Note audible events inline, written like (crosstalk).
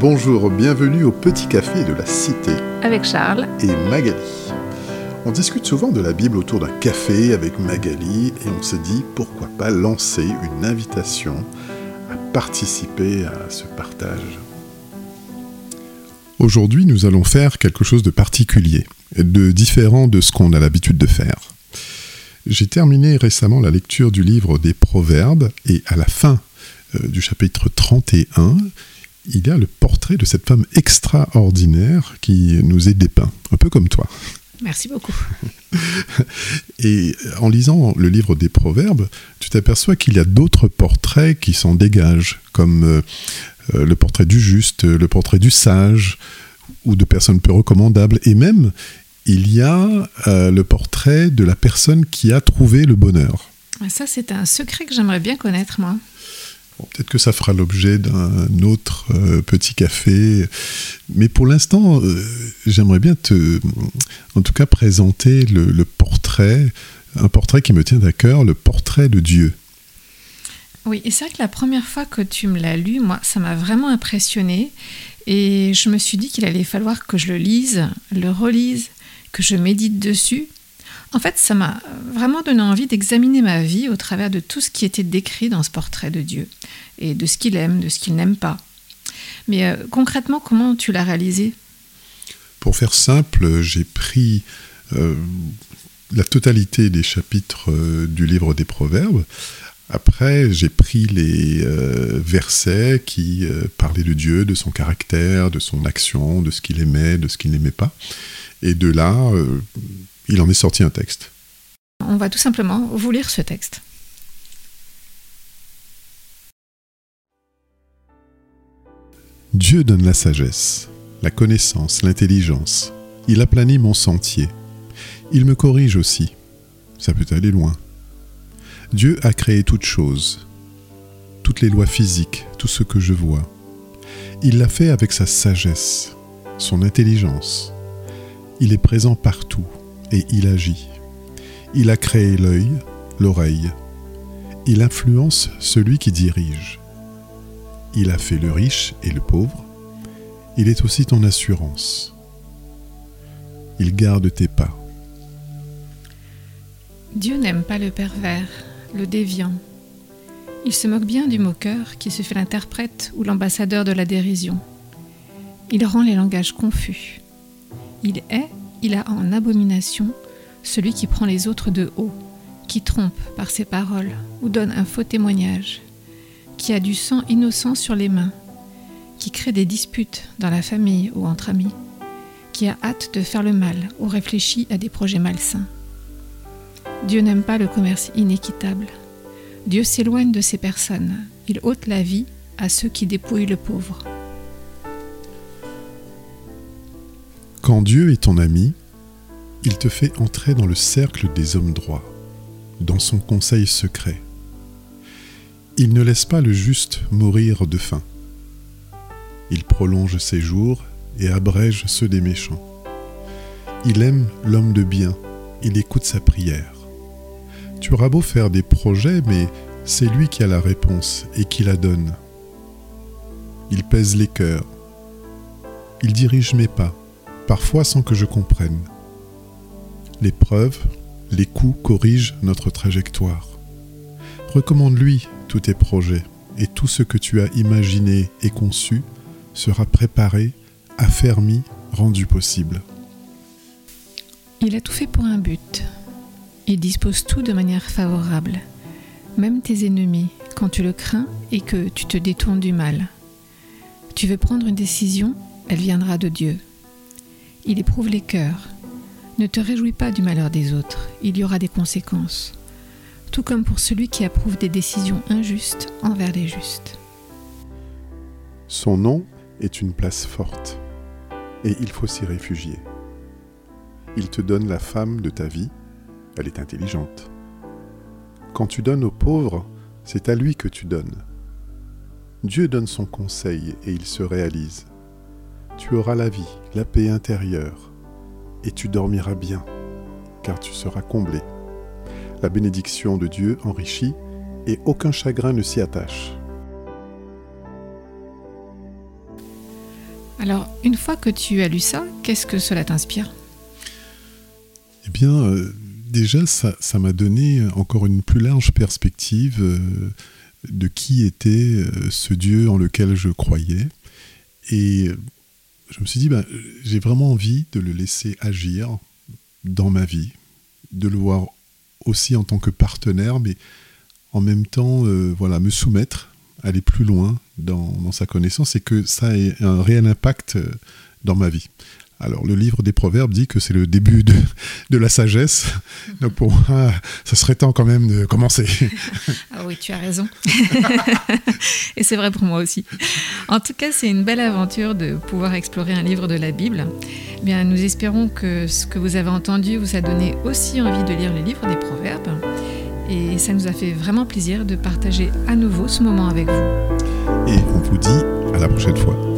Bonjour, bienvenue au Petit Café de la Cité. Avec Charles. Et Magali. On discute souvent de la Bible autour d'un café avec Magali et on se dit pourquoi pas lancer une invitation à participer à ce partage. Aujourd'hui, nous allons faire quelque chose de particulier, de différent de ce qu'on a l'habitude de faire. J'ai terminé récemment la lecture du livre des Proverbes et à la fin du chapitre 31, il y a le portrait de cette femme extraordinaire qui nous est dépeint, un peu comme toi. Merci beaucoup. (laughs) Et en lisant le livre des Proverbes, tu t'aperçois qu'il y a d'autres portraits qui s'en dégagent, comme euh, euh, le portrait du juste, le portrait du sage, ou de personnes peu recommandables, et même il y a euh, le portrait de la personne qui a trouvé le bonheur. Ça, c'est un secret que j'aimerais bien connaître, moi. Peut-être que ça fera l'objet d'un autre euh, petit café. Mais pour l'instant, euh, j'aimerais bien te, en tout cas, présenter le, portrait, un portrait qui me tient à cœur, le portrait de Dieu. Oui, et c'est vrai que la première fois que tu me l'as lu, moi, ça m'a vraiment impressionné. Et je me suis dit qu'il allait falloir que je le lise, le relise, que je médite dessus. En fait, ça m'a vraiment donné envie d'examiner ma vie au travers de tout ce qui était décrit dans ce portrait de Dieu, et de ce qu'il aime, de ce qu'il n'aime pas. Mais euh, concrètement, comment tu l'as réalisé? Pour faire simple, j'ai pris euh, la totalité des chapitres euh, du livre des Proverbes, après, j'ai pris les versets qui parlaient de Dieu, de son caractère, de son action, de ce qu'il aimait, de ce qu'il n'aimait pas. Et de là, il en est sorti un texte. On va tout simplement vous lire ce texte. Dieu donne la sagesse, la connaissance, l'intelligence. Il aplanit mon sentier. Il me corrige aussi. Ça peut aller loin. Dieu a créé toutes choses, toutes les lois physiques, tout ce que je vois. Il l'a fait avec sa sagesse, son intelligence. Il est présent partout et il agit. Il a créé l'œil, l'oreille. Il influence celui qui dirige. Il a fait le riche et le pauvre. Il est aussi ton assurance. Il garde tes pas. Dieu n'aime pas le pervers, le déviant. Il se moque bien du moqueur qui se fait l'interprète ou l'ambassadeur de la dérision. Il rend les langages confus. Il est, il a en abomination celui qui prend les autres de haut, qui trompe par ses paroles ou donne un faux témoignage, qui a du sang innocent sur les mains, qui crée des disputes dans la famille ou entre amis, qui a hâte de faire le mal ou réfléchit à des projets malsains. Dieu n'aime pas le commerce inéquitable. Dieu s'éloigne de ces personnes. Il ôte la vie à ceux qui dépouillent le pauvre. Quand Dieu est ton ami, il te fait entrer dans le cercle des hommes droits, dans son conseil secret. Il ne laisse pas le juste mourir de faim. Il prolonge ses jours et abrège ceux des méchants. Il aime l'homme de bien, il écoute sa prière. Tu auras beau faire des projets, mais c'est lui qui a la réponse et qui la donne. Il pèse les cœurs. Il dirige mes pas, parfois sans que je comprenne. Les preuves, les coups corrigent notre trajectoire. Recommande-lui tous tes projets, et tout ce que tu as imaginé et conçu sera préparé, affermi, rendu possible. Il a tout fait pour un but, il dispose tout de manière favorable, même tes ennemis, quand tu le crains et que tu te détournes du mal. Tu veux prendre une décision, elle viendra de Dieu. Il éprouve les cœurs. Ne te réjouis pas du malheur des autres, il y aura des conséquences, tout comme pour celui qui approuve des décisions injustes envers les justes. Son nom est une place forte, et il faut s'y réfugier. Il te donne la femme de ta vie, elle est intelligente. Quand tu donnes aux pauvres, c'est à lui que tu donnes. Dieu donne son conseil et il se réalise. Tu auras la vie, la paix intérieure, et tu dormiras bien, car tu seras comblé. La bénédiction de Dieu enrichit, et aucun chagrin ne s'y attache. Alors, une fois que tu as lu ça, qu'est-ce que cela t'inspire? Eh bien, euh, déjà, ça m'a donné encore une plus large perspective euh, de qui était euh, ce Dieu en lequel je croyais. Et je me suis dit, ben, j'ai vraiment envie de le laisser agir dans ma vie, de le voir aussi en tant que partenaire, mais en même temps, euh, voilà, me soumettre, aller plus loin dans, dans, sa connaissance et que ça ait un réel impact euh, dans ma vie. Alors, le livre des Proverbes dit que c'est le début de, de, la sagesse. Donc, pour moi, ça serait temps quand même de commencer. Ah oui, tu as raison. (laughs) Et c'est vrai pour moi aussi. En tout cas, c'est une belle aventure de pouvoir explorer un livre de la Bible. Eh bien, nous espérons que ce que vous avez entendu vous a donné aussi envie de lire le livre des Proverbes. Et ça nous a fait vraiment plaisir de partager à nouveau ce moment avec vous. Et on vous dit à la prochaine fois.